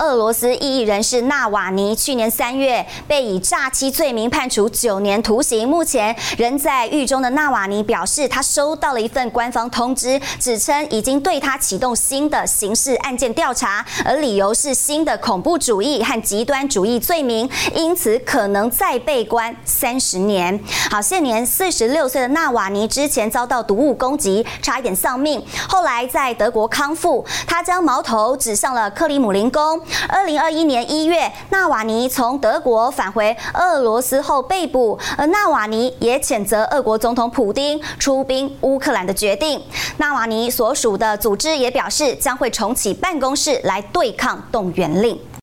俄罗斯异议人士纳瓦尼去年三月被以诈欺罪名判处九年徒刑，目前仍在狱中的纳瓦尼表示，他收到了一份官方通知，指称已经对他启动新的刑事案件调查，而理由是新的恐怖主义和极端主义罪名，因此可能再被关三十年。好，现年四十六岁的纳瓦尼之前遭到毒物攻击，差一点丧命，后来在德国康复，他将矛头指向了克里姆林宫。二零二一年一月，纳瓦尼从德国返回俄罗斯后被捕，而纳瓦尼也谴责俄国总统普丁出兵乌克兰的决定。纳瓦尼所属的组织也表示，将会重启办公室来对抗动员令。